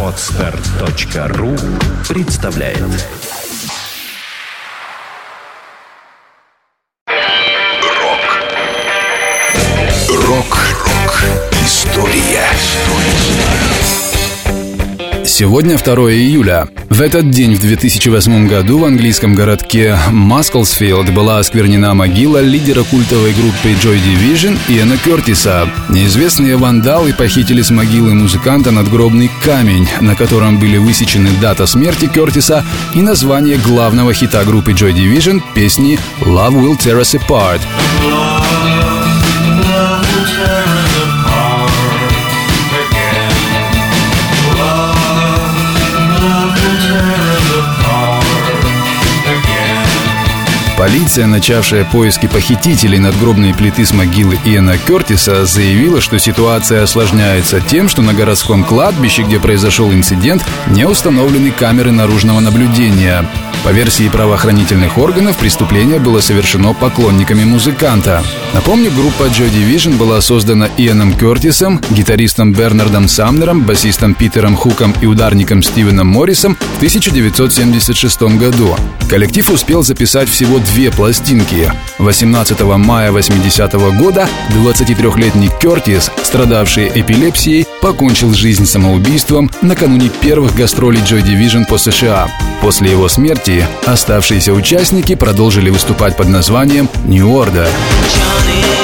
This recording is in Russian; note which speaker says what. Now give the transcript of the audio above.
Speaker 1: Отстар.ру представляет. Рок. Рок-рок История
Speaker 2: Сегодня 2 июля. В этот день в 2008 году в английском городке Маскалсфилд была осквернена могила лидера культовой группы Joy Division Иэна Кертиса. Неизвестные вандалы похитили с могилы музыканта надгробный камень, на котором были высечены дата смерти Кертиса и название главного хита группы Joy Division песни «Love Will Tear Us Apart». Полиция, начавшая поиски похитителей надгробной плиты с могилы Иэна Кертиса, заявила, что ситуация осложняется тем, что на городском кладбище, где произошел инцидент, не установлены камеры наружного наблюдения. По версии правоохранительных органов, преступление было совершено поклонниками музыканта. Напомню, группа Joy Division была создана Иэном Кертисом, гитаристом Бернардом Самнером, басистом Питером Хуком и ударником Стивеном Моррисом в 1976 году. Коллектив успел записать всего две пластинки. 18 мая 80 года 23-летний Кертис, страдавший эпилепсией, покончил жизнь самоубийством накануне первых гастролей Joy Division по США. После его смерти оставшиеся участники продолжили выступать под названием New Order.
Speaker 1: Рок